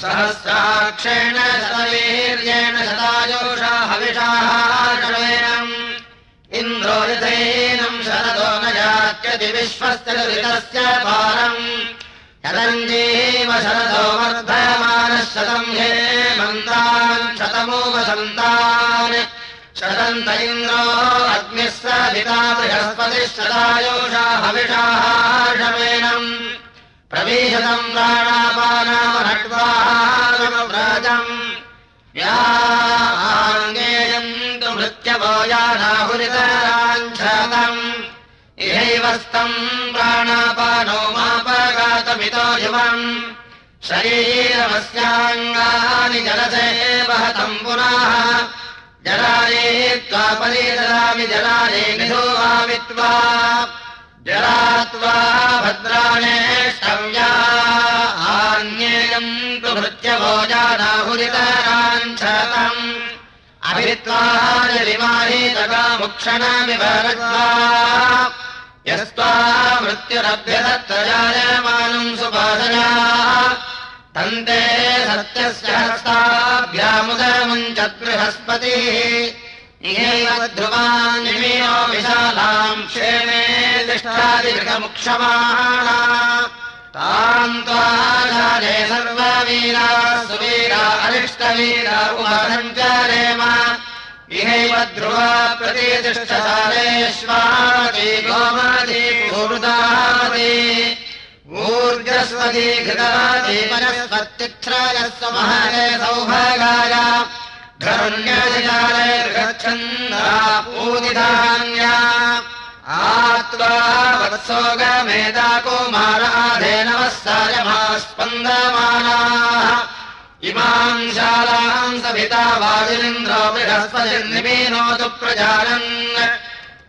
सहस्राक्षेण शतवीर्येण शतायोषा हविषाहारमेनम् इन्द्रो यथैनम् शरदो न यात्यति विश्वस्य ऋतस्य पारम्। शतञ्जीव शरदो वर्धमानः शतम् हे मन्तान् शतमो वसन्तान्। शतन्त इन्द्रो अग्निः स पिता बृहस्पतिः शतायोषा हविषाहारमेनम् प्रवीशतम् प्राणापानामहट्वाहारमव्रजम् व्याङ्गेयम् तु मृत्यवो यानाहुरितराञ्छतम्। इहैवस्तम् प्राणापानो मापगातमितो युवम्। शरीरमस्याङ्गानि जलसे वहतम् पुनः। जलाले त्वापरे ददामि जलाले निधो वामित्वा जलात्वा भद्राणेष्टव्या आन्येयम् तु जानाहुरितराञ्छतम् अभित्वा जलिमाहीतकामुक्षणमिवरत्वा यस्त्वा मृत्युरभ्यदत्तजायमानम् सुपादया। तन्ते सत्यस्य हस्ताभ्यामुदमुञ्चत् ध्रुवानिमीयो विशालाम् क्षेमे तिष्ठादिगृहमुक्षमाणा ताम् त्वाजाले सर्ववीरा सुवीरा अरिष्टवीरा उमसञ्चरेम इहैव ध्रुवा प्रतितिष्ठशालेष्वादी गोमती पूर्दामती ऊर्जस्वती घृतादी परस्वत्तिक्षायस्व महरे सौभागाय पूदिधान्या आत्वा वत्सोगमेधा सायमा स्पन्दमानाः इमाम् शालाम् सभिता वायुलिन्द्रो बृहस्पतिर्निमीनोतु प्रजानन्।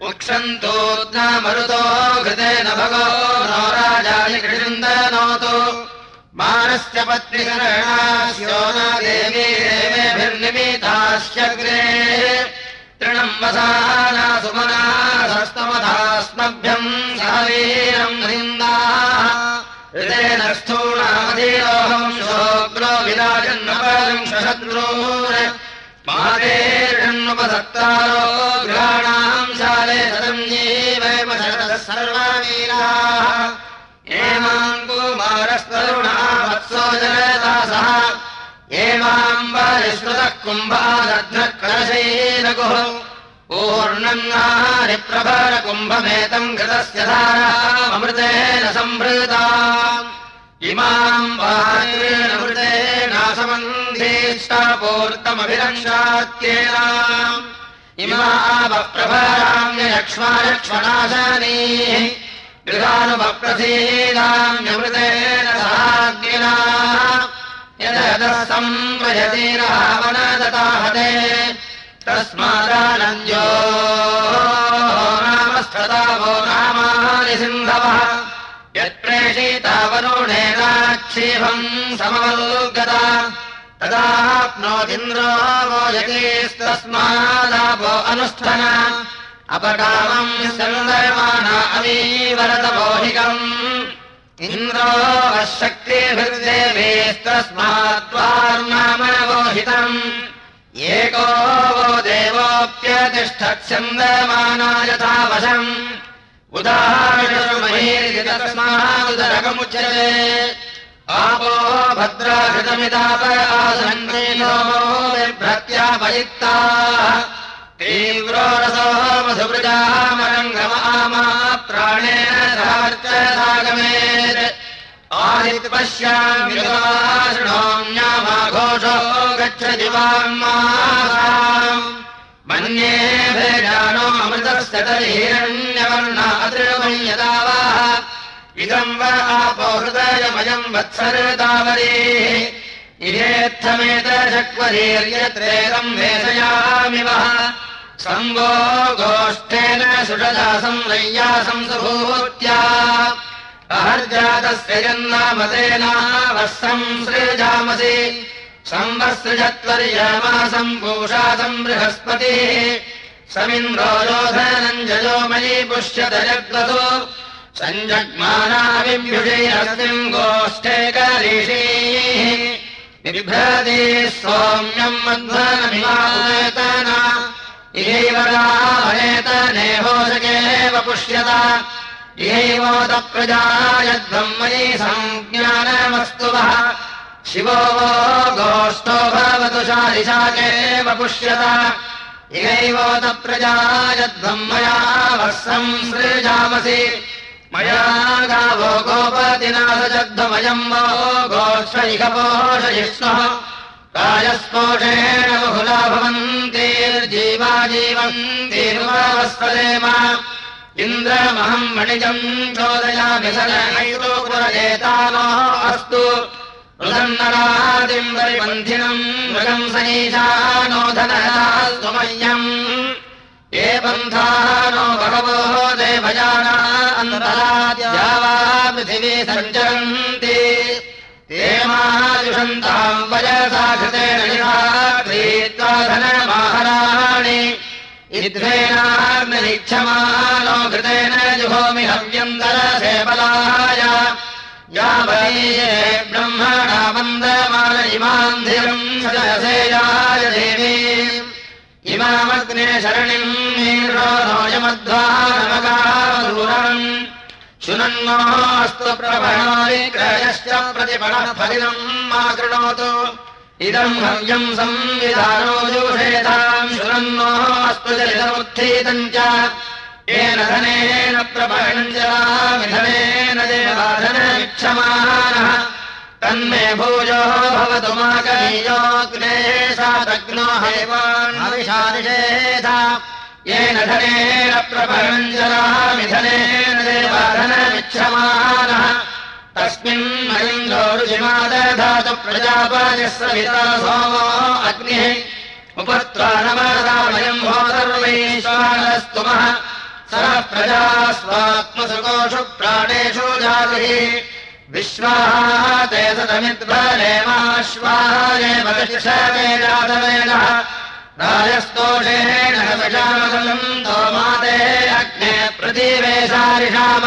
उक्षन्तोऽग्ना मरुतो घृतेन नो राजानि कृन्दनोतु देवी देवेभिर्निमितास्यग्रे तृणम् सवीरम् निन्दाः। हृदेन स्थूणामधीरोऽहम् शोग्रो विराजन्नपविंशशत्रून् मातेर्षण्मुपसत्तारो गृहाणाम् शाले सदञ्जीवैव शरदः सर्ववीराः कुमारस्तरुणा वत्सो जनदासः एमाम् वारिश्रुतः कुम्भादध्नः कलशैरगुः पूर्णन्नारिप्रभरकुम्भमेतम् घृतस्य धारामृतेन सम्भृता इमाम् वाक्रेणमृतेनासमन्धीष्टापूर्तमभिरक्षात्येन इमावप्रभराम्यक्ष्मालक्ष्मणाशनीः गृहानुपप्रसीदाम्यमृतेन सहाग्निना यदः संव्रजति रावणदताहते। तस्मादानन्द्यो नामस्तदावो नामानि सिन्धवः। यत्प्रेषितावरुणेनाक्षीभम् समवल्गता तदाप्नोदिन्द्रो वो यतीस्तस्मादावो अनुष्ठन अपकामम् सन्दर्माणा अमीवरतमोहिकम् इन्द्रो शक्तिभिर्देवेस्तस्मात्त्वार्नामवोहितम् एको वो देवोऽप्यतिष्ठत्स्यन्दमाना यथा वशम् उदाहरणमहीर्यतस्मादुदरकमुच्यते आपो भद्राघृतमिताप आसन्नेनो बिभ्रत्यापयुक्ताः तीव्रो रसो मधुवृजामरङ्गमामा प्राणेन सहवर्चसागमेत् आदित्पश्यामि शृणोम्यामाघोषो गच्छ दिवाम् मन्ये भेजानो अमृतस्य तर्हिरण्यवर्णादृमम् यदा वा इदम् वा आपो हृदयमयम् वत्सरतावरी इहेत्थमेत शक्वरीर्यत्रेकम् वेशयामि वः संवो गोष्ठेन सुषदा संरय्या संसुभूत्या अहर्जातस्य जन्नामतेनावः संसृजामसि। संवत्सृजत्वर्यमासम् पूषासम् बृहस्पतिः। समिन्द्रो योधनञ्जयो मयि पुष्यत जग्वसो सञ्जग्मानाविभ्युषेऽस्मिन् गोष्ठे करीषीः बिभ्रति सौम्यम् मध्वनमिवायतना इहैव रामनेतनेहोषकेव पुष्यत। इहैवोदप्रजायध्वम् मयि सञ्ज्ञानमस्तु वः शिवो गोष्ठो भवतु शालिशाकेव पुष्यत। इहैवोदप्रजायध्वम् मया वः संसृजामसि मया गावो गोपतिनाथजग्धमयम् वो गोष्ठैकपोषयिष्णुः कायस्पोषेण बहुला भवन्तीर्जीवा जीवन्तीर्वावस्पदेम इन्द्रमहम् मणिजम् चोदयामि सनैतो पुरजेतानो अस्तु। रुदन्नरादिम् परिबन्धिनम् मृगम् सनीशानो धनयास्तु ये पन्थानो बहवो देवयाना अन्तराद्या वा पृथिवी सञ्चरन्ति। ते माजुषन्ताम् वयसा कृतेन क्रीत्वा धनमाहराणि इद्वेनाग्निरीक्षमानो घृतेन जुहोमि हव्यन्तरसेबलाय यावतीये ब्रह्मणा वन्दमान इमाम् धिरम् सजसेयाय देवी इमामग्ने शरणिम् नीरोयमध्वानमगारूरम् शुनन्नोऽस्तु प्रभणोऽविक्रयश्च प्रतिफलफलिनम् मा कृणोतु इदम् हव्यम् संविधानो जोषेताम् शुनन्नोऽस्तु चलितमुत्थीतम् च। येन धनेन विधनेन देवाधनमिक्षमानः तन्मे भूयो भवतु माकनीयोऽग्ने सादग्नो हैवान्विषादिषेध येन धनेन प्रभञ्जरामिधनेन देवाधनमिच्छमानः। तस्मिन् मलिङ्गोरुजिमादधातु प्रजापायः सविता सोमो अग्निः। उपत्वानमदामयम् भो सर्वैश्वानस्तुमः। सः प्रजा स्वात्मसुकोषु प्राणेषु जातिः विश्वाः ते सतमिद्बलेमाश्वायेव जातवेनः राजस्तोषेण अग्ने प्रतिवेशारिषाम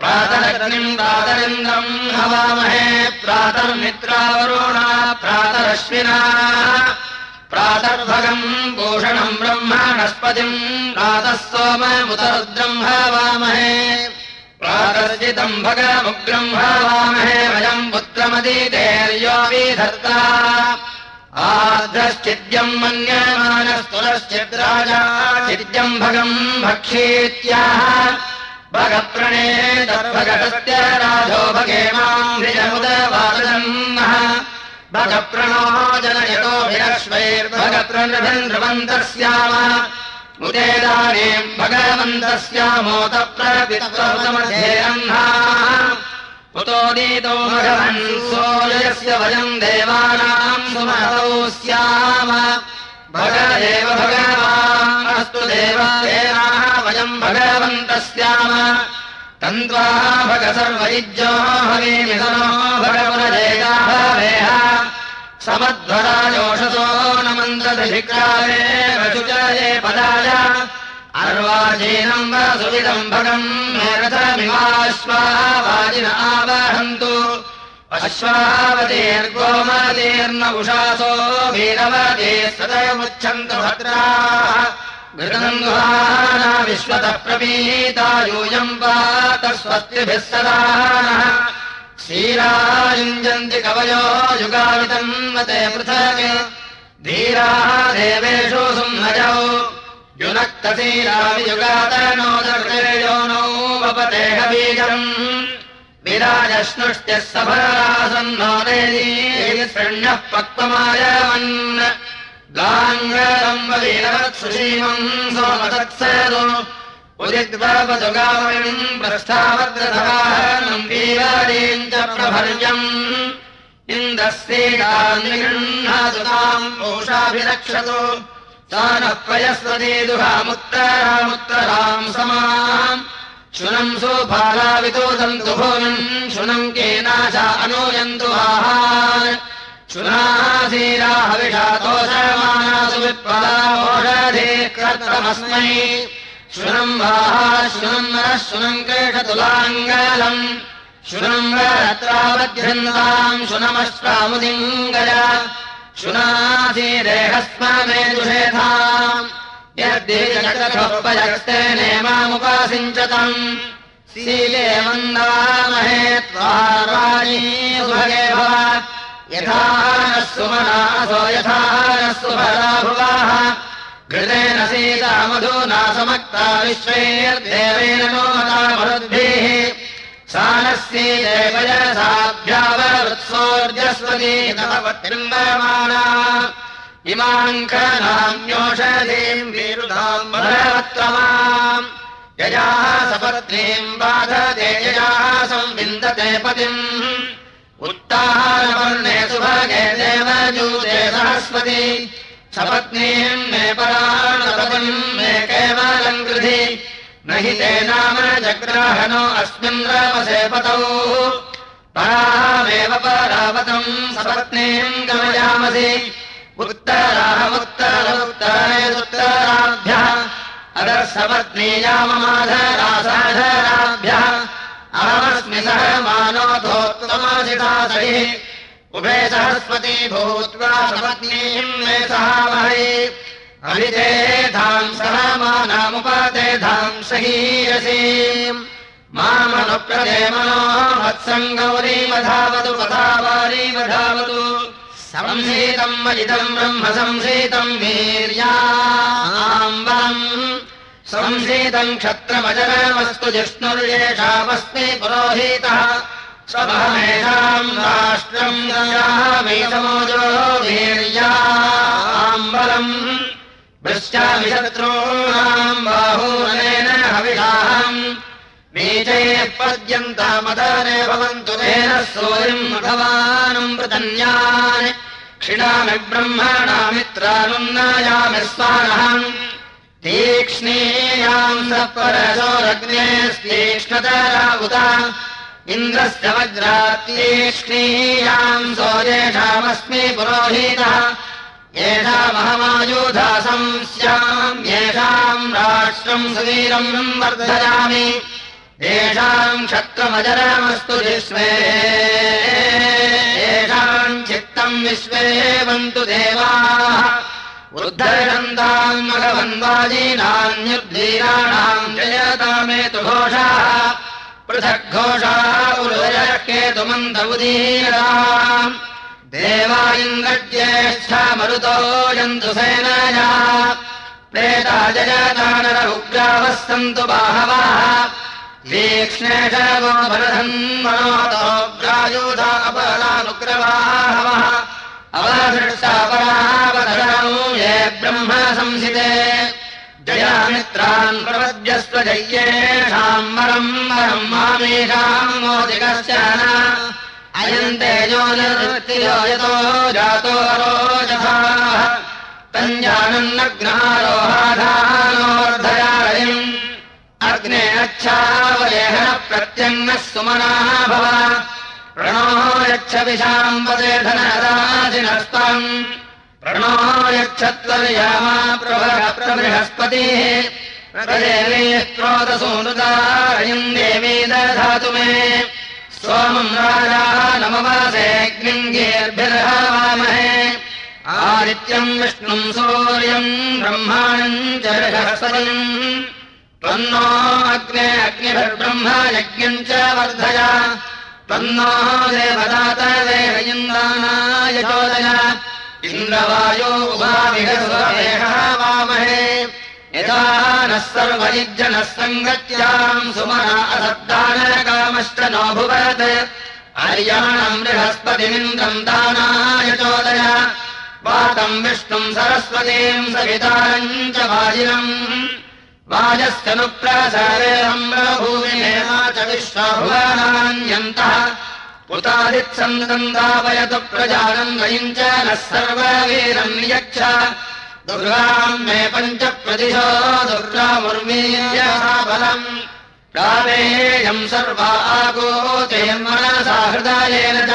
प्रातरग्निम् प्रातरिन्द्रम् हवामहे प्रातर्मित्रावरुणा प्रातरश्विना प्रातर्भगम् भूषणम् ब्रह्मणस्पतिम् प्रातः सोममुतरुद्रम् हवामहे प्रातर्जितम् भगमुग्रम् हवामहे वयम् पुत्रमदीतेर्यो विधर्ता। आर्द्रश्चिद्यम् मन्यमानस्तुरश्चिद्राजा चिद्यम् भगम् भक्षीत्याह भगप्रणेतर्भगतस्य राजो भगे माम् धिजमुदवादन्नः भगप्रणो जनयतोभिरश्वैर्भगप्रणृभन्द्रवन्तस्याम मुदेदानीम् भगवन्तस्यामोतप्रपितमध्ये अह्नाः उतोदीतो भगवन् सोयस्य वयम् देवानाम् सुमतौ स्याम। भगदेव भगवान् अस्तु देवाः वयम् भगवन्तः स्याम तन्त्वा भग हवीमिदनो भगवनजेता भवेह समध्वरायोषसो न मन्दधिक्रावे रचुचये पदाय। अर्वाचीनम् वा सुविदम् भगम् रथमिवाश्वावाजिन आवहन्तु। अश्वावतीर्गोमतीर्न उषासो वीरवती सदयमुच्छन्तु भद्राः। गुहाना विश्वतः प्रपीता यूयम् पात स्वस्तिभिः सदा क्षीरायुञ्जन्ति कवयो युगावितम् मते पृथक्। धीराः देवेषु सुम्नजौ युनक्तशीरावियुगातनो दर्शयो नौ वपतेह बीजम् विराजश्नुष्ट्यः सफलासन्नो देदीशृण्यः पक्वमायवन् गाङ्गलम् वीरवत्सुषीमम् सोमतत्सदो उदिग्वपदुगामयम् प्रस्थावद्रथवाहनम् वीरारीम् च प्रभर्यम् इन्द्रस्येताम् पोषाभिरक्षतु सा नः पयस्वती दुहामुत्तरामुत्तराम् समाम् शुनम् सुभालावितो सन्तु भूमिम् शुनम् केनाशा अनूयन्तु आहान् शुनासीराहविषातोषमानासु विप्पलाषधे कर्तमस्मै शुनम् वाहा शुनम् नरः शुनम् केषतुलाङ्गलम् शुनम् वरत्रावध्यन्ताम् शुनमश्वामुदिङ्गय शुनासीरेहस्म मे दुषेधाम् यद्यजगतोपजगस्ते नेमामुपासिञ्चतम् शीले मन्दामहे त्वाराणी सुभगे भव। यथा नः सुमनासो यथा नः सुभरा भुवाः घृतेन सीता मधुना समक्ता विश्वैर्देवेन नोमता मरुद्भिः। सानस्येवयसाभ्यावृत्सोर्जस्वती नवतिम्बमाना इमाङ्कनाम्योषधीम् वीरुधाम् भरवत्तमाम् ययाः सपत्नीम् बाधते ययाः संविन्दते पतिम्। उत्ताहारवर्णे सुभगे देवजूते सरस्वती सपत्नीम् मे पराणपतिम् मे केवलम् कृधि। न हि ते नाम जग्राहनो अस्मिन् रामसे पतौ। परामेव परावतम् सपत्नीम् गमयामसि। उत्तरामुत्तरोत्तरेदुत्तराभ्यः अदर्शपत्नीयाममाधरासाधराभ्यः अहमस्मि सह सहिः उभे सरस्वती भूत्वा सपत्नीम् मे सहामहै। अभितेधाम् सह मानामुपतेधाम् सहीयसीम् मामनुप्रदे मनो वत्सम् गौरीमधावतु पथावारीमधावतु संसीतम् मजितम् ब्रह्म संसीतम् वीर्याम्बम् संसीतम् क्षत्रमजरमस्तु जिष्णुर्येषामस्मि पुरोहितः स्वमहमेषाम् राष्ट्रम् गयामेतमोजो वीर्याम्बलम् वृश्चामि शत्रूणाम् बाहूनेन हविषाहम्। पद्यन्तामदाने भवन्तु तेन सूर्यम् भगवानम् पृतन्यान् क्षिणामि ब्रह्मणा मित्रानुन्नायामि स्वानहम्। तीक्ष्णीयाम् स परशोरग्नेस्तीक्ष्णतरा उत इन्द्रस्य वज्रातीक्ष्णीयाम् सोजेषामस्मि पुरोहितः। येषामहमायुधासम् स्याम् येषाम् राष्ट्रम् सुवीरम् वर्धयामि। येषाम् क्षत्रमजरमस्तु विश्वे येषाम् चित्तम् विश्वे वन्तु देवाः। उद्धरन्ताम् मघवन्वाजीनान्युद्धीराणाम् जयतामेतु घोषाः पृथग्घोषाः उदयः केतुमन्त उदीराम् देवा इन्द्रज्येष्ठा मरुतो यन्तु सेनया। प्रेता जयतानर उग्रावः सन्तु बाहवः तीक्ष्णेशवो भरधन्मनोतोग्रायुधा अपरानुग्रवाहवः अवधृष्टापरावधरौ ये ब्रह्म संसिते जयामित्रान् प्रपद्यस्व जय्येषाम् वरम् वरम् मामेषाम् मोदिकश्च अयम् तेजो जातो रोजसाः तञ्जानन्नग्नारोहाधानोर्धयारयम् अग्ने अच्छावलेहन प्रत्यङ्गः सुमनाः भव। प्रणो यच्छ विशाम्बदे धनराजिनस्ताम् प्रणो यच्छत्वर्यामा प्रभः प्रबृहस्पतिः प्रदेवी स्त्रोतसूनुदारयम् देवी दधातु मे सोमम् राजा नमवासेऽग्निम् गीर्भिर्हवामहे। आदित्यम् विष्णुम् सूर्यम् ब्रह्माणम् च बृहस्पतिम्। त्वन्नो अग्ने अग्निभिर्ब्रह्म यज्ञम् च वर्धय। त्वन्नो वेदयिन्द्राणाय चोदय इन्द्रवायो वामहे यदा नः सर्वयुज्जनः सङ्गत्याम् सुमना असद्दानकामश्च नोऽभुवत् बृहस्पतिमिन्द्रम् दानाय चोदय। वातम् विष्णुम् सरस्वतीम् सवितारम् च वाजिनम् वाजस्यनुप्रसारेऽम्बभूमिनेमा च विश्वभुवनान्यन्तः उतादित्सन्दम् दापयतु प्रजानम् वयम् च नः सर्ववीरम् यच्छ। दुर्गाम् मे पञ्च प्रतिशो दुर्गामुर्मीयबलम् कामेयम् सर्वा आगोते मनसा हृदयेन च।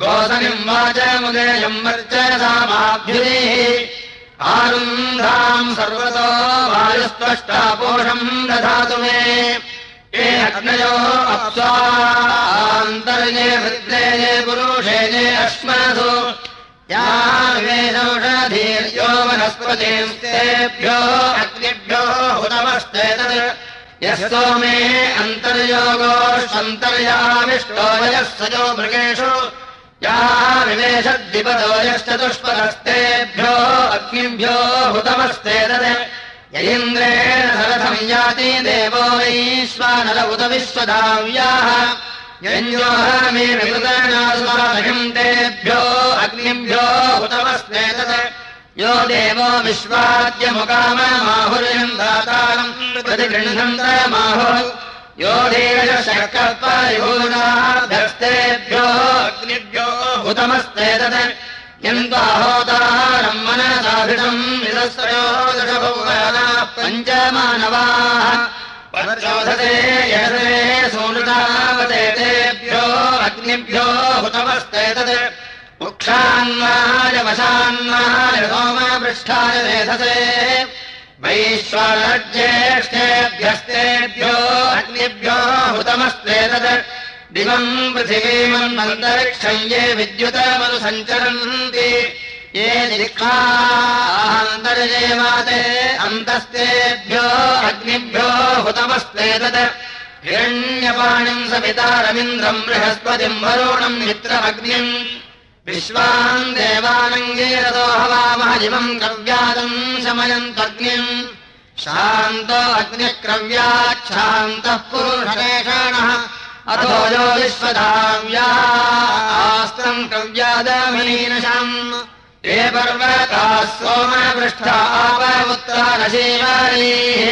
गोधनिम् वाचमुदेयम् वर्चसामाभ्युदेः आरुन्धाम् सर्वतो वायुस्पष्टापोषम् दधातु मे ये अग्नयोः अप्स्वान्तर्ये वृद्रेये पुरुषेये अश्मसु यावेदौषधीर्यो वनस्पतिस्तेभ्यो अग्निभ्यो हुतमश्चेतत् यः सोमे अन्तर्योगोऽन्तर्याविष्टो वयः सजो मृगेषु। या विवेशद्विपदो यश्चतुष्पदस्तेभ्यो अग्निभ्यो हुतमस्तेतत् सरथम् याति देवो वैश्वानर उत विश्वधाव्याः यञ्जोहमे तेभ्यो अग्निभ्यो हुतमस्नेतत् यो देवो विश्वाद्यमुकाममाहुर्यम् दातारम् यो देशकल्पयोनाभ्यस्तेभ्यो अग्निभ्यो हुतमस्तेतत् दशभुवना पञ्चमानवाः। यसे सोनृतावते तेभ्यो अग्निभ्यो हुतमस्तेतत् मुक्षान्वाय वशान्वाय सोमपृष्ठाय रेधसे वैश्वाज्येष्ठेभ्यस्तेभ्यो अग्निभ्यो हुतमस्तेतत् दिवम् पृथिवीमम् अन्तरिक्षम् ये विद्युतमनुसञ्चरन्ति। ये निखान्तर्येवाते अन्तस्तेभ्यो अग्निभ्यो हुतमस्तेतत् हिरण्यपाणिम् सवितारमिन्द्रम् बृहस्पतिम् वरुणम् मित्रमग्निम्। विश्वान् देवानङ्गीरतो हवामहजिवम् क्रव्यादम् शमयन्तग्निम् शान्तो अग्निक्रव्याच्छान्तः पुरुषेषाणः अथो यो विश्वधाव्यास्त्रम् कव्यादमीनशम्। ये पर्वताः सोमपृष्ठापमुत्तरशीवारीः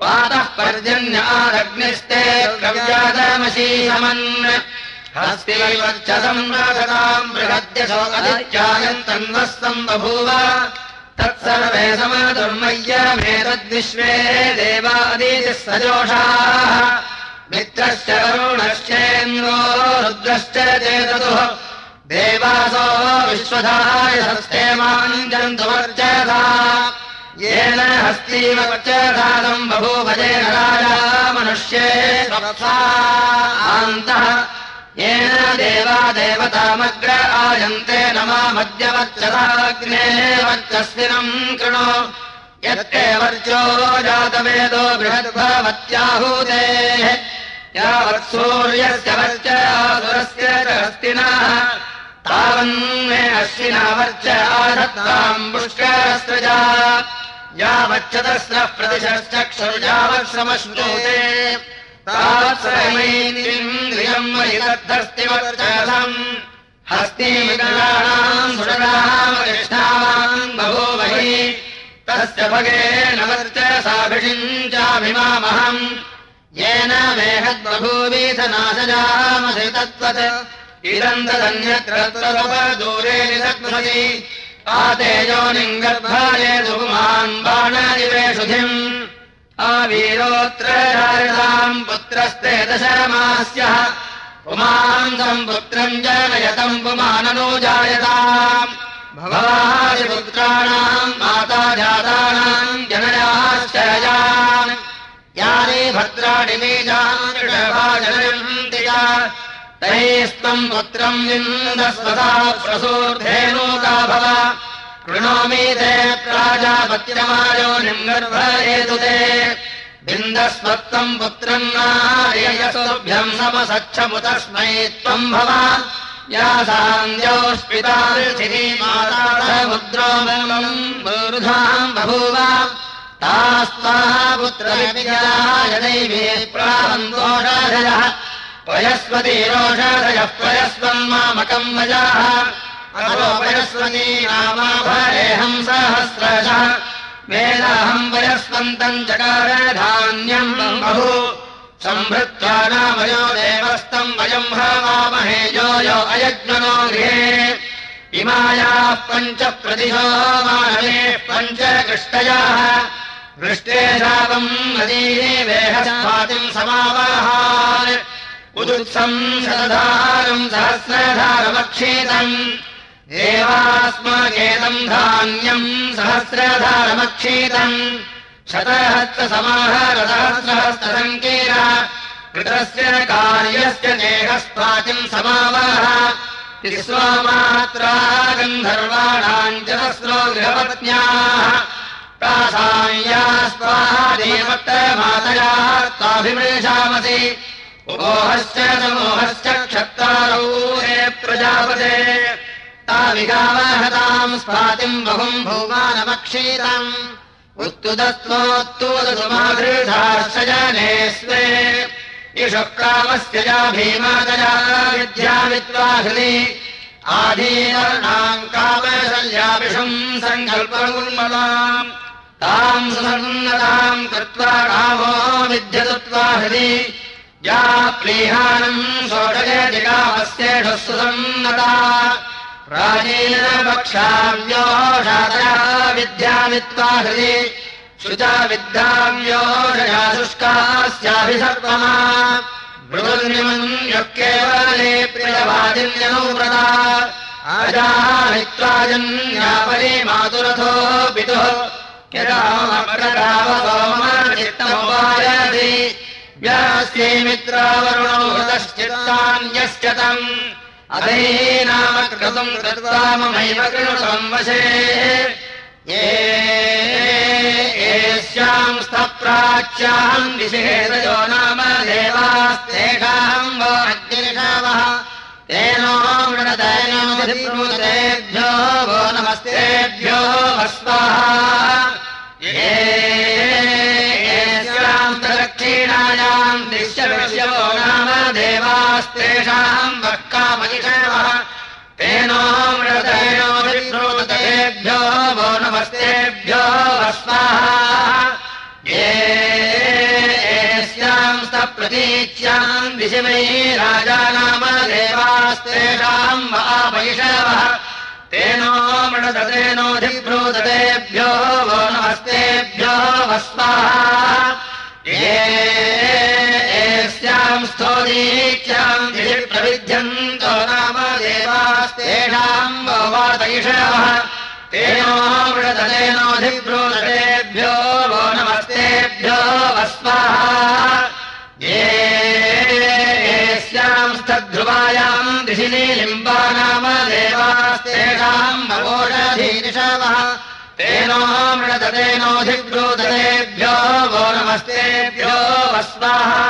पातः पर्जन्यादग्निस्ते कव्यादमशीशमन् हस्तिवर्चसम् रागताम् बृहद्यशोकदित्यायन्तन्वस्तम् बभूव। तत्सर्वे समदुर्मय्यमेतद्विश्वे देवादीतिः सजोषाः मित्रश्च वरुणश्चेन्द्रो रुद्रश्च चेततुः। देवासो विश्वधाय हस्तेमाञ्जन्तुवर्चसा येन हस्तीवर्चसादम् बभूभजेन राजा मनुष्ये आन्तः येन देवा देवतामग्र आयन्ते नमामद्यवर्चसाग्ने वर्चस्विनम् कृणो। यत्ते वर्चो जातवेदो बृहद्भवत्याहूतेः यावत्सूर्यस्य वर्च च हस्तिनः तावन्मे अश्विना वर्च आधत्ताम् पुष्करस्रजा यावच्चतस्रः प्रतिशश्चक्षुर्यावत्समश्नोते तावत्सरमैन्द्रियम् वैदद्धस्तिवर्चसम् हस्तीमिकराणाम् सुररामकृष्णावान् बभूवहि तस्य भगेन वर्चसाभिषिञ्चाभिमामहम् येन मेहद्बभूवीथनाशजामसि तत्त्वत् इदम् तदन्यत्र निदग्भति आतेजोनिम् गर्भाये सुपुमान् बाणनिवेशुधिम्। आवीरोऽत्र पुत्रस्ते दशमास्यः पुमान्तम् पुत्रम् जनयतम् पुमाननुजायताम् भवादिपुत्राणाम् माता जातानाम् जनयाश्चरजान् यानि भद्राणि बीजान् तैस्त्वम् पुत्रम् विन्दस्वता प्रसूर्धेनूका भव। कृणोमि ते प्राजापत्यमायो निम्गर्भयेतु ते बिन्दस्वत्वम् पुत्रम् नार्ययसुभ्यम् समसच्छमुतस्मै त्वम् भव। यासान्द्योष्पिता मुद्रोधाम् बभूव तास्त्वापुत्रविद्याय दैवे प्रावन्तोषाधयः पयस्वती रोषाधयः पयस्वम् मामकम् वजाः। पयस्वती नामाभरेऽहम् सहस्रशः। वेदाहम् पयस्वन्तम् चकार धान्यम् बहु। सम्भृत्वा नामयो देवस्तम् वयम् हवामहे यो यो अयज्ञनो गृहे। इमायाः पञ्च प्रतिशो मानवे पञ्च कृष्टयाः वृष्टे शापम् नदीवेहस्वातिम् समावाहान् उदुत्सम् शतधारम् सहस्रधारमक्षेतम्। एवास्माकेदम् धान्यम् सहस्रधारमक्षेतम्। शतहस्तसमाहरसहस्रहस्तसङ्केन कृतस्य कार्यस्य देहस्वातिम् समावाह विश्वमात्रा गन्धर्वाणाम् चतस्रो गृहपत्न्याः प्रासाया स्वाहादेवत्तमातयाः त्वाभिमृशामसि मोहश्च समोहश्च क्षत्तारौ हे प्रजापते। ताविगावहताम् स्वातिम् बहुम् भौमानमक्षीरम् उत्तुदत्वोत्तुदमाधृधाश्चजने स्वे इषुक्रामस्य या भीमादया विद्यामित्वा हृदि। आधीनाम् कामशल्याभिषुम् सङ्कल्पमुन्मलाम् ताम् सुसन्नताम् कृत्वा कामो विद्यदत्वा हृदि। या शोषयति कामस्येषु सुसन्नता। प्राचीन पक्षाव्योषादया विद्यामित्वा हृदि। शुचा विद्याव्योषया शुष्कास्याभिसर्पमा मृदुर्निमन्यः केवले प्रियवादिन्यनुव्रता। अजाहित्वा जन्यापरि मातुरथो पितुः व्यास्ये मित्रावरुणो हृतश्चित्तान्यश्च तम्। अधैनाम कृतम् कृत्वा ममैव कृतम् वशे येष्याम् स्तप्राच्याम् विषेदयो नाम देवास्तेषाम् वो तेनो मृणदैनोऽधिभूतेभ्यो वो नमस्तेभ्यो वस्वाहा येष्याम् दक्षिणायाम् दृश्यविषयो नाम देवास्तेषाम् वक्कामयिषवः तेनो मृतैनोऽधिभूतेभ्यो वो नमस्तेभ्यो येष्याम् वापैषवः तेनो मृणदतेनोऽधिब्रूदतेभ्यो वो नमस्तेभ्यो वस्वाहा। येष्याम् स्तोदीच्याम् दिशि प्रविध्यन्तो नाम देवास्तेषाम् वो वातैषवः तेनो मृणदतेनोऽधिब्रूदतेभ्यो वो नमस्तेभ्यो वस्वाहा येष्याम् स्तध्रुवायाम् दिशिनि लिम्बा नाम देवास्तेषाम् भवोषधीनिषवः तेनो मृणदतेनोऽधिब्रूदतेभ्यो वो नमस्तेभ्यो वस्वाहा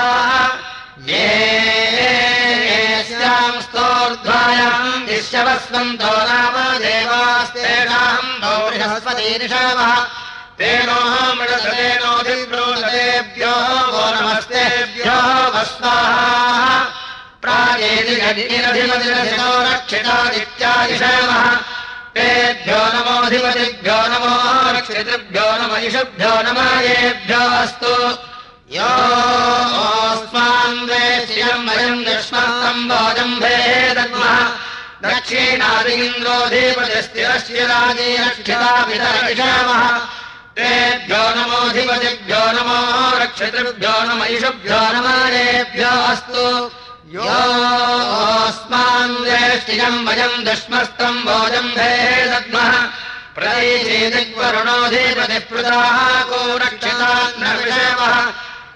येष्याम् स्तोर्ध्वायाम् दिश्यवस्वन्तो नाम देवास्तेषाम् बृहस्पतीनिषवः तेनो मृणदतेनोऽधिब्रूदतेभ्यो वो नमस्तेभ्यो वस्वाहा। प्रायेदिगतिरधिमतिरधिनो रक्षितादित्यादिशवः तेभ्यो नमोऽधिपतिभ्यो नमो रक्षितृभ्यो नमयिषुभ्यो नमयेभ्यो अस्तु। योऽस्मान् वेश्यम् वयम् दुष्मस्तम् भोजम्भे दद्मः। दक्षिणादिन्द्रोऽधिपतिस्थिरस्य राजे रक्षिताभितरिषामः तेभ्यो नमोऽधिपतिभ्यो नमो रक्षितृभ्यो नमयिषुभ्यो नमयेभ्यो अस्तु योऽस्मान् वेष्टियम् वयम् दुष्मस्तम् भोजम्भे दद्मः प्रैचेदिग्वरुणोऽधिपतिप्रदाः को रक्षितान्नविषमः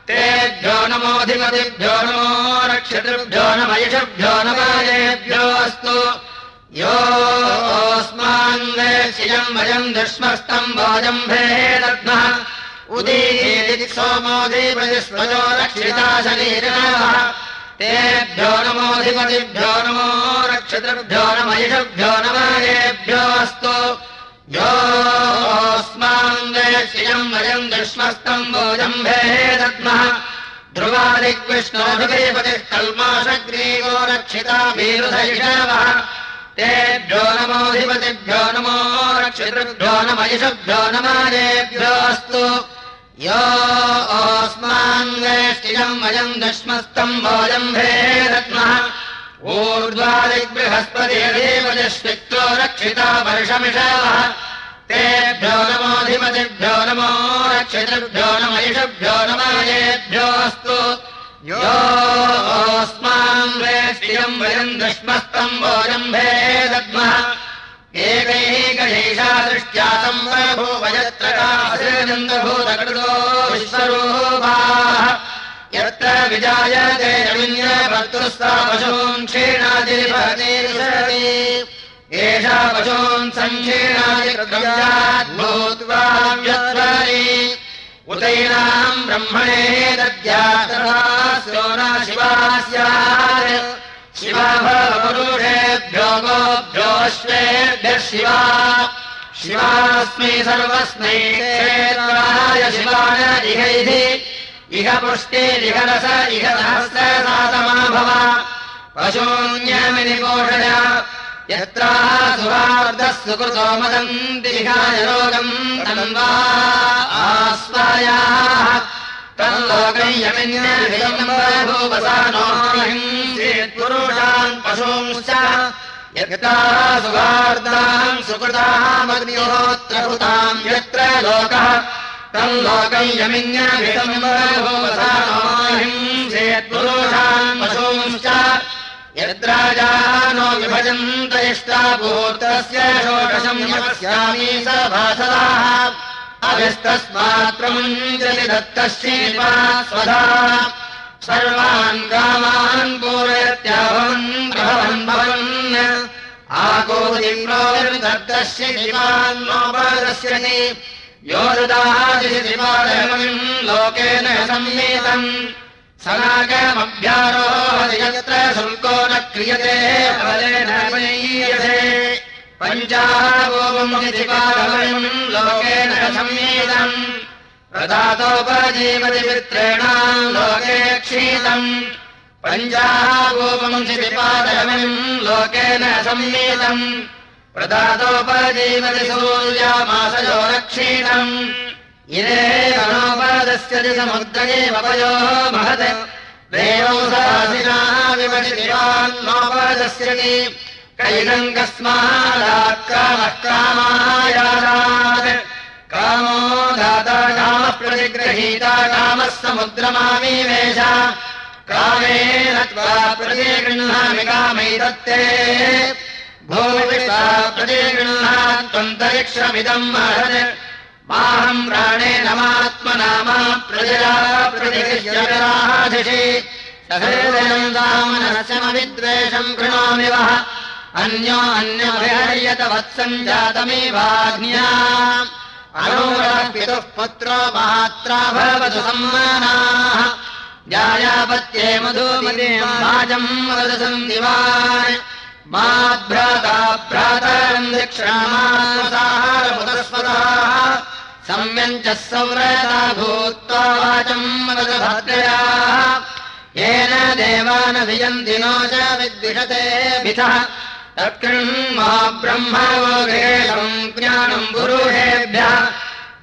तेभ्यो नमोऽधिपतिभ्यो नमो रक्षितृभ्यो नमयिषभ्यो नमयेभ्यो अस्तु योऽस्मान् वेशियम् वयम् दुष्मस्तम् भोजम्भे दद्मः उदीयेदि सोमोऽधिपतिस्वयो रक्षिता शरीरिणः। तेभ्यो नमोऽधिपतिभ्यो नमो रक्षितृभ्यो नमयिषभ्यो नमयेभ्यो अस्तु योऽस्मान् वेश्यम् वयम् दुष्मस्तम् भोजम्भे दद्मः ध्रुवादिग्विष्णोभिपतिः कल्माशग्रीवो रक्षिता वीरुधैषवः तेभ्यो नमोऽधिपतिभ्यो नमो रक्षितृभ्यो नमयिषभ्यो नमयेभ्यो अस्तु। यो ओस्मान्वेष्टिजम् वयम् दश्मस्तम् भोजम्भे रत्नः। ऊर्ध्वादिबृहस्पतिदेवजस्वित्रो रक्षिता वर्षमिषवः। तेभ्यो नमोऽधिपतिभ्यो नमो रक्षितभ्यो नमयिषभ्यो नमयेभ्योऽस्तु योऽस्मान् वेष्टियम् वयम् दश्मस्तम् भोजम्भे दद्मः एकैकशेषा दृष्ट्या संवभूवयत्रकाभूतकृतो विश्वरूपाः। यत्र विजायते रविन्यभर्तुस्ता पशून् क्षीणादिपति एषा पशून् सङ्क्षीणादिभूत्वा उतैनाम् ब्रह्मणे दद्यातः सोना शिवा स्यात् शिवा शिवास्मै सर्वस्मै क्षेत्राय शिवाय इहैः। इह पुष्टिरिह रस इह सहस्रसातमा भव पशून्यमिनिपोषय। यत्रा सुवार्धः सुकृतो मदन्ति पुरुषान् पशूंश्च। यथा सुवार्ताम् सुकृतामग्निहोत्र कृताम् यत्र लोकः। तम् लोकम् यमिन्यभिषम्बभूवसाहिंसेत् पुरुषान् पशूंश्च। यद्राजानो विभजन्त इष्टाभूतस्य षोडशम् यस्यामी स भासदाः। श्रीमा स्वधा। सर्वान् कामान् पूरयत्याभवन् भवन्। श्रीमान्नोपदस्यति यो ददादिशिवालयमम् लोकेन सम्मेतम् सनाकमभ्यारोहति यत्र शुल्को न क्रियते फलेन पञ्चागोपमुनिपालवयम् लोकेन संमेदम् प्रदातोपजीवतिमित्रेणाम् लोके क्षीतम् पञ्चागोपमुनिपालवयम् लोकेन संमेदम् प्रदातोपजीवति सूर्यामासयो रक्षीतम् इरे मनोपदस्य समुद्रये महत् देवौ सासिनाः विवशिवान्नोपदस्य कैनम् कस्मादाक्रामः कामायादात् कामो दाता कामः प्रतिगृहीता कामः समुद्रमामीवेश कामेन त्वा प्रतिगृह्णामि कामैदत्ते भूमिषा प्रतिगृह्णा त्वन्तरिक्षमिदम् महत्। माहम् प्राणेन मात्मनामा प्रजया प्रतिगृह्यराधिषि सहेदयम् दामनसमविद्वेषम् कृणोमि वः अन्यो अन्यभयर्यत वत्सञ्जातमेवाग्न्या पितुः पुत्रो मात्रा भवतु सम्मानाः। जायापत्ये मधुमदेवाजम् वदसम् दिवान् माद्भ्राता भ्रातरम् दक्षिणामासाहारपुतस्वताः सम्यञ्चः सौरता भूत्वा वाचम् वदभद्रयाः। येन देवानभियन्ति नो च विद्विषते भिथः पुरुषेभ्यः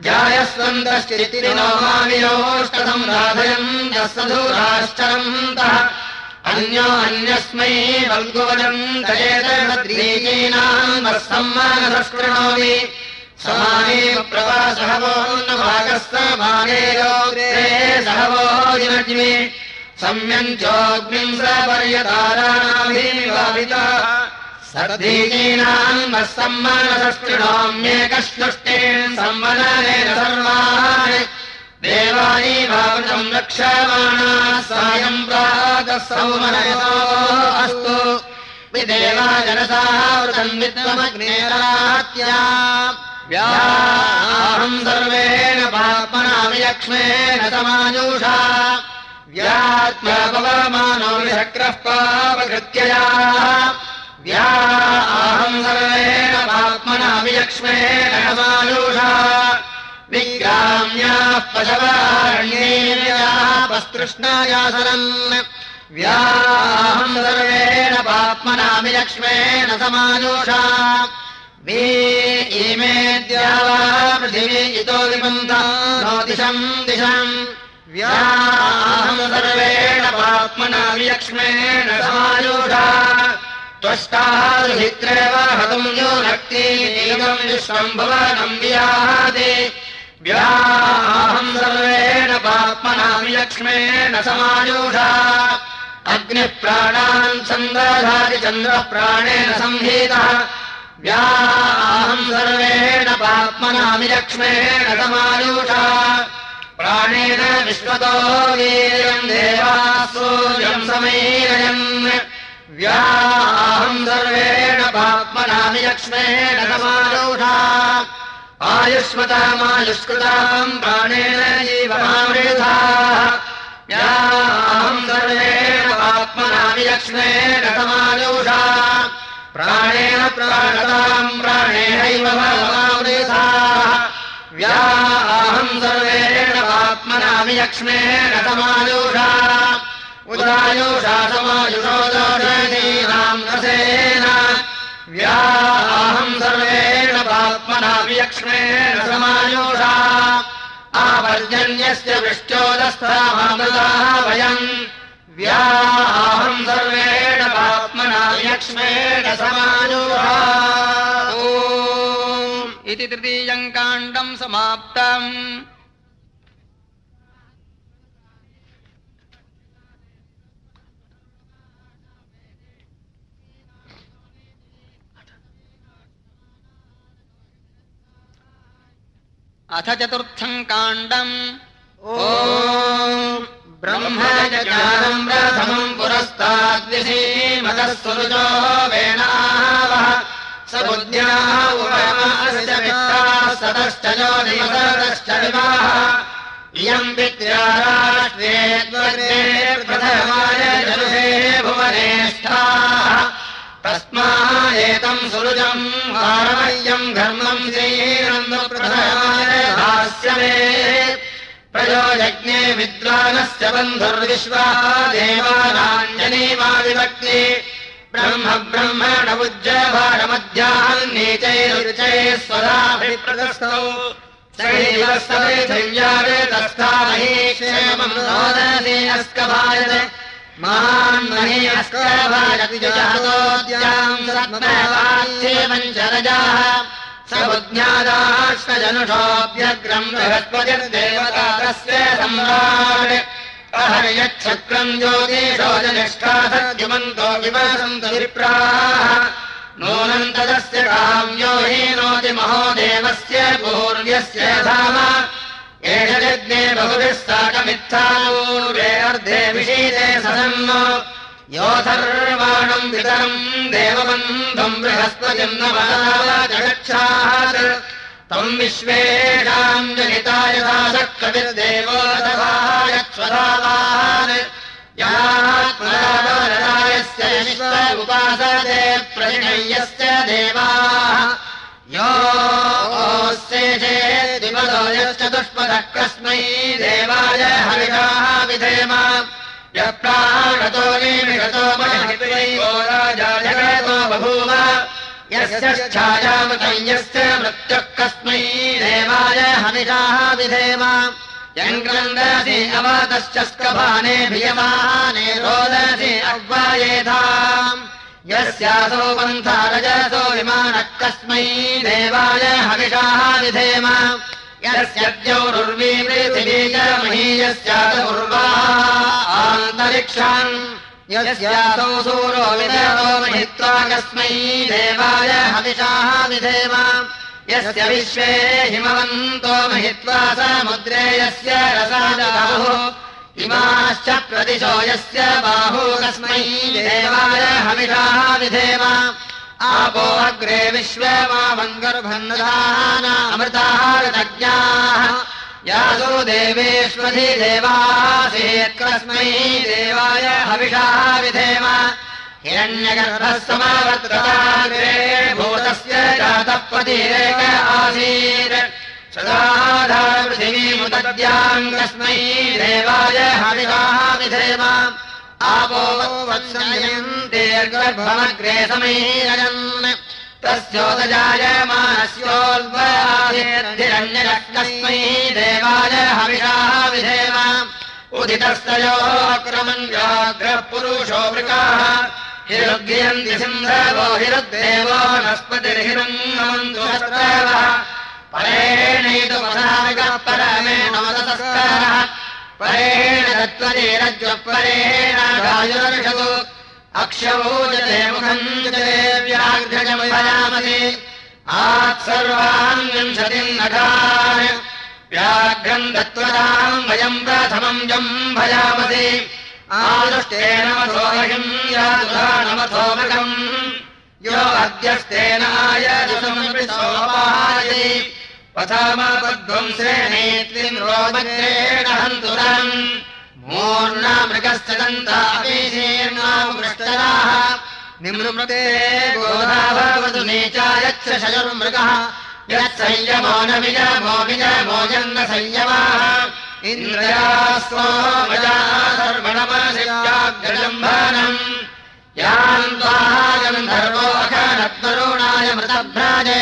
जायस्वन्दश्चितिनो मावियोष्टम् राधयम् यस्वधूराश्चरन्तः अन्यो अन्यस्मै वल्गुवजम् दयेतद्रीकीनाम् वत्सम्मानसस्कृणोमि समानेव प्रवासः वो न भागस्तमानेयो सह वो जिनज्मि सम्यञ्चोऽग्निम् सपर्यताराणाभिवादिता सर्दीकीनाम् नः सम्मानसष्टृणाम्येकष्टुष्टेन सम्मनेन सर्वाणि देवानी भावतम् रक्षमाणा सायम् प्रातः सौमनयतो अस्तु। विदेवा जनसावृतम् विद्वमग्नेरात्या व्याहम् सर्वेण पाप्मना विलक्ष्मेण समाजूषा। व्यात्मपवमानो विशक्रः पापकृत्यया व्या अहम् सर्वेण पाप्मना विलक्ष्मेण समाजूषा विग्राम्याः पशवारण्येयापस्तृष्णायासरन् व्याहम् सर्वेण पाप्मना विलक्ष्मेण समाजूषा वे इमेद्या वा पृथिवी इतो विबन्धा। नो दिशम्। दिशम् व्याहम् सर्वेण पाप्मना विलक्ष्मेण त्वष्टाः दुहित्रेव हतम् यो नक्तिम् विश्वम् भुवनम् व्याहादे। व्याहम् सर्वेण पाप्मना विलक्ष्मेण समायोषा अग्निः प्राणान् चन्द्रधाति चन्द्रः प्राणेन संहितः। व्याहम् सर्वेण पाप्मनामि लक्ष्मेण समायुषा प्राणेन विश्वतो वीर्यम् देवाः सूर्यम् समीरयन्। व्याहम् पाप्मनामि लक्ष्मेण समायुषा आयुष्मतामायुष्कृताम् प्राणेन जीवमामृधा। याहम् सर्वेण पाप्मनामि लक्ष्मेण समायुषा प्राणेन प्राणताम् प्राणेनैव भवामृथा व्याहम् सर्वेण पाप्मनामि लक्ष्मेण समायुषा उदायुषा समायुषो दोषीनाम् रसेन। व्याहम् सर्वेण पाप्मनामि लक्ष्मेण समायुषा। आपर्जन्यस्य वृष्टोदस्थामामृताः वयम्। व्याहम् सर्वेण पाप्मना यक्ष्मेण समानुहा इति तृतीयम् काण्डम् समाप्तम् अथ चतुर्थम् काण्डम्। ओ ब्रह्म प्रथमम् पुरस्ताद्विषीमतः सुरुजो वेणावः। स बुद्ध्याः सतश्च यो निवसतश्च विवाह। इयम् विद्याराष्ट्रे प्रथमाय जनुषे भुवनेष्ठाः तस्मा एतम् सुरुजम् हारमह्यम् घर्मम् श्रीरन्दप्रधास्य मे प्रयोजज्ञे विद्वानस्य बन्धुर्विश्वा देवानाञ्जनीमा विभक्ति ब्रह्म ब्रह्मण उज्जभारमध्याह्नीचैरुचैः स्वदाभिप्रदस्तौ तस्थामही क्षेमम् नोदने अस्कभायते महान्महे अस्कभारतिजहादोद्याम् स बुज्ञादाश्वजनुषोऽभ्यग्रम् बृहस्पतिर्देवतारस्य सम्राट् अहर्यच्छक्रम् ज्योतिषो जनिष्ठा सद्युमन्तो विवसन्त विप्राः नूनम् तदस्य काम्यो हीनोति पूर्व्यस्य धाम। एष यज्ञे बहुभिः अर्धे विषीते सदन् योऽथर्वाणम् वितरम् देवबन्धुम् बृहस्पतिम् न जगच्छात् तम् विश्वेषाम् जनिताय दासकविर्देवोदभायत्स्वधावान् यात्मरायस्य उपासते प्रतिणय्यस्य देवाः योऽस्येषे दिवदो यश्चतुष्पदः कस्मै देवाय हरिकाः विधेम। यः प्राणतो निमिषतो राजा बभूव। यस्य छायामतम् यस्य मृत्युः कस्मै देवाय हमिषाः विधेम। यङ्ग्रन्दसि अवातश्च स्कभाने भियमाने रोदसि अव्वायेधाम्। यस्यासो पन्था विमानः कस्मै देवाय हविषाः विधेम। यस्य महीयस्यादुर्वाः आन्तरिक्षान्। यस्यासौ सूरो विदो महित्वा कस्मै देवाय हविषाः विधेम। यस्य विश्वे हिमवन्तो महित्वा समुद्रे यस्य रसाजाहुः इमाश्च प्रदिशो यस्य बाहू कस्मै देवाय हविषाः विधेम। आपो अग्रे विश्वे विश्वमामङ्गर्भन्नधानामृताः यासो देवेष्वधि देवासेत्कस्मै देवाय हविषाः विधेम। हिरण्यगर्भः समावर्तताग्रे भूतस्य जातपतिरेक आसीत्। सदाधारपृथिवीमुदद्याङ्गस्मै देवाय हविषाः विधेम। आपो वत्सयन्ते गर्भमग्रे समीरयन् तस्योदजायमानस्योल्वयाधि धिरण्यरक्तस्मै देवाय व्याघ्रः पुरुषो वृकाः हिरुग्यन्ति सिन्धवो हिरुद्देवो नस्पतिर्हिरङ्गमन्तु परेणैतुमसाविकः परेण गायुर्षतु अक्षवोजते मुखम् जते व्याघ्रजमयामसि आत्सर्वान् विंशतिम् नगान् व्याघ्रम् दत्त्वताम् वयम् प्रथमम् जम् मथोहिम् यादुधानमथो मृगम्। यो अद्यस्तेनाय सोपायति पथामपध्वंसेनेत्रिम् रोमग्रेण हन्तुरम्। मूर्णा मृगस्य दन्तापि शीर्णामृष्टराः निमृमृते गोधाभवतु नीचायच्छ शयुर्मृगः न संयमाः इन्द्रयास्वो मया सर्वणमसिव्याग्रजम्भानम् यान् त्वागन्धर्वो अखनत्तरुणाय मृतभ्राजे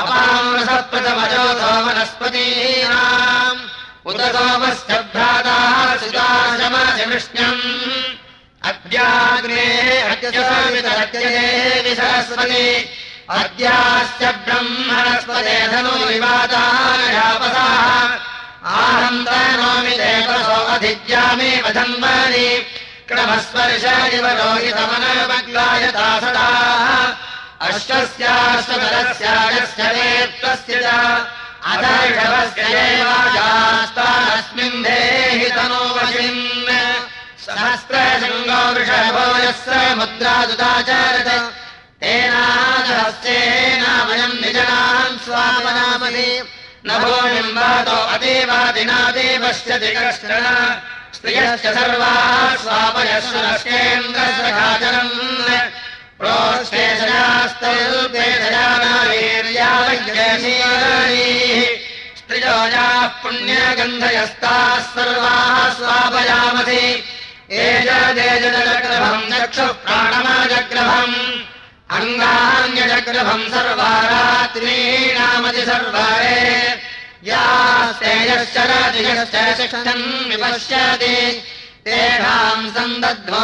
अपामसप्रथमजोतो वनस्पतीनाम् उत सोमस्य भ्राताः सुदाशमधिविष्ण्यम् अद्याग्ने अद्यसामितरत्यये विसरस्वति। अद्याश्च ब्रह्मणस्पते धनु विवादायापसाः आहन्तनोमि देवसो अधिज्यामि वधन्वानि क्रमस्पर्श इव रोहितमनमग्लायता सदा देहि तनोवशिन्। सहस्रशृङ्गो वृषभो यस्य मुद्रादुदाचरत्। तेनादहस्येन वयम् निजनान् स्वामनामहि न भूमिम्बातो अतीवादिनादेवश्यति कश्चन स्त्रियश्च सर्वाः प्रोष्ठेशयास्तैर्पेशयानावीर्यावैर्यशीलीः स्त्रियोजाः पुण्यगन्धयस्ताः सर्वाः स्वापयामसि। एजदेजग्रभम् चक्षुः प्राणमाजग्रभम् अङ्गान्यजग्रभम् सर्वा रात्रीणामति सर्वारे। यास्तेयश्च राजयश्च विपश्यति। तेषाम् सन्दध्वो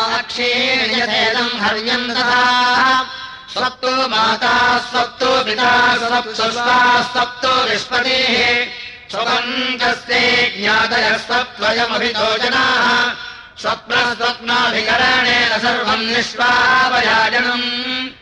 हर्यम् तथा। स्वप्तो माता, स्वप्तो पिता स्वप्सुष्वा स्वप्तो विष्पतिः। स्वपङ्कस्ते ज्ञातयः जनाः। स्वप्नस्वप्नाभिकरणेन सर्वम् निष्पापयाजनम्।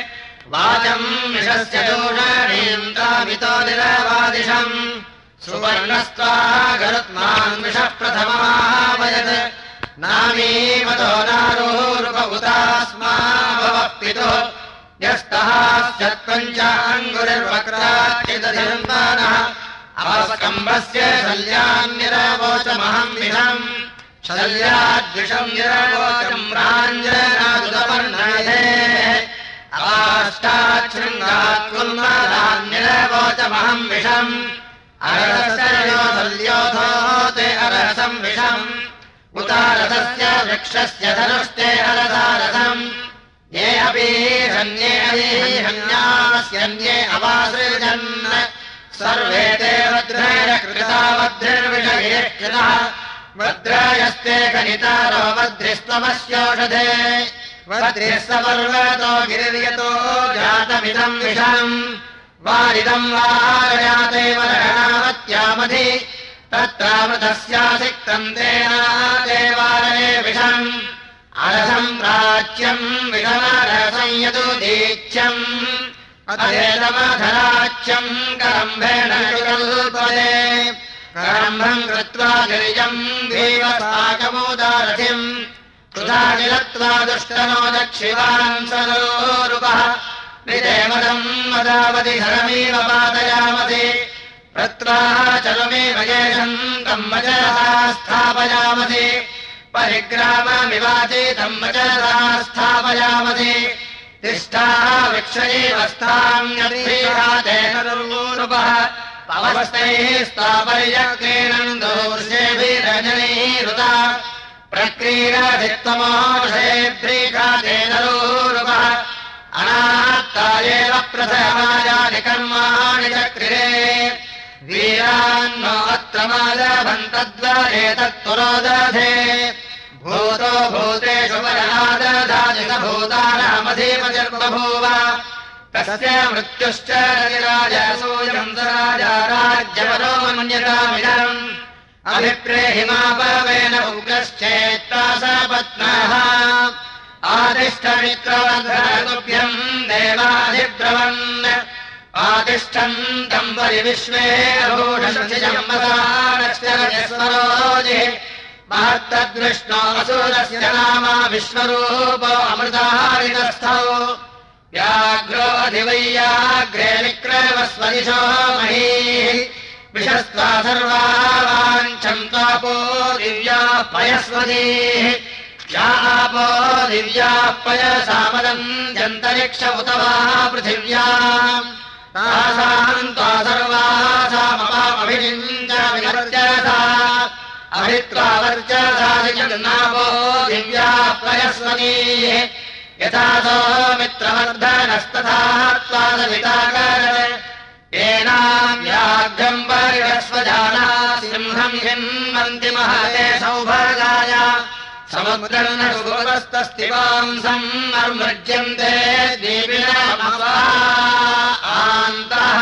वाचम् विषस्य दूषणीम् तामितो निरवादिशम् सुवर्णस्त्वा गरुत्मान् विषः प्रथममावयत् नामीमतो नारोरुपभुतास्मा भवः पितुः यस्तहाश्चत्पञ्चाङ्गुरिर्वक्राचिदधिर्मानः अपस्कम्भस्य शल्यान्निरवोचमहम् विधम् शल्याद्विषम् निरवोचम् प्राञ्जनादुदपर्णये अवाष्टाच्छृङ्गात् विषम्। ते अरसम् विषम्। उतारथस्य वृक्षस्य धनुष्टे अरसारथम् ये अपि हन्ये हन्यास्यन्ये अवासृजन्। सर्वे ते वद्रेण कृता। वद्रिर्विषये कृतः वद्रायस्ते कनितारो वद्रिस्त्वमस्योषधे वद्रिः गिरिर्यतो जातमिदम् विषम् वारिदम् वारयातेव पयामधि तत्रामृतस्यासिक्तम् तेन देवालये विषम्। अरसम् प्राच्यम् विषमरसं यदुदीच्यम् अधेदमधराच्यम् करम्भेण कल्पते करम्भम् कृत्वा गिरिजम् देवसाकमोदारथिम् दुष्टनो दक्षिवान् सरोरुपः निदेवदम् मदावति हरमेव पादयामति प्रत्वाः चलमेव येषम् तम् वचसा स्थापयामति परिग्राममिवाचि तम् वचसा स्थापयामति तिष्ठाः वृक्षयेवस्थाम्यभिरातेनरूपः पवस्तैः स्थापर्यक्रीणम् दोर्षेभिरजनीरुता प्रक्रीडाधित्वमोषेभ्रीघातेनरूपः अनात्तायेव प्रथमायानि कर्माणि चक्रिरे। वीरान्नो अत्र मालभन्तद्वरेतत्पुरोदधे भूतो भूतेषु वरणादधाजितभूतानामधीमजर्बभूव तस्य मृत्युश्च राजसूयम् राजा राज्यवरो मन्यतामिदम् अभिप्रेहिमापवेन उग्रश्चेत्ता स पत्नः आदिष्टमित्रवद्भ्यम् देवाधिब्रवन्। आतिष्ठन् तम् परिविश्वे भूषम्बरोजि महत्तद्विष्णो असुरस्य नाम विश्वरूपो अमृतारिणस्थौ व्याघ्रोऽधिवैयाग्रे विक्रमस्वदिशो महीः विषस्त्वा सर्वा वाञ्छम् त्वापो दिव्याः पयस्वतीः यापो दिव्याः पयसामदम् जन्तरिक्ष उत वा पृथिव्या। तासाम् त्वा सर्वासामपामभिषिञ्च विवर्जसा अभित्वा वर्जसादिजन्नापो दिव्याः पयस्वतीः यथा सो मित्रवर्धनस्तथा त्वादविताकर घम्बरि रक्स्वजाना सिंहम् हिन्वन्ति महते सौभागाय समग्रस्तस्ति अर्मृज्यन्ते अनुमृज्यन्ते आन्तः।